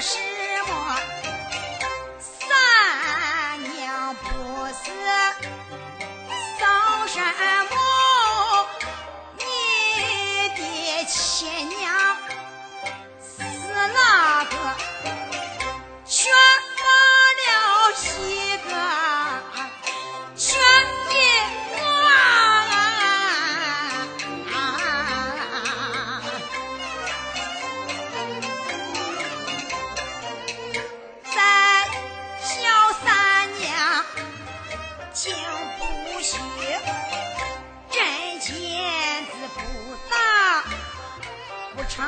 是。行不许针线子不打不成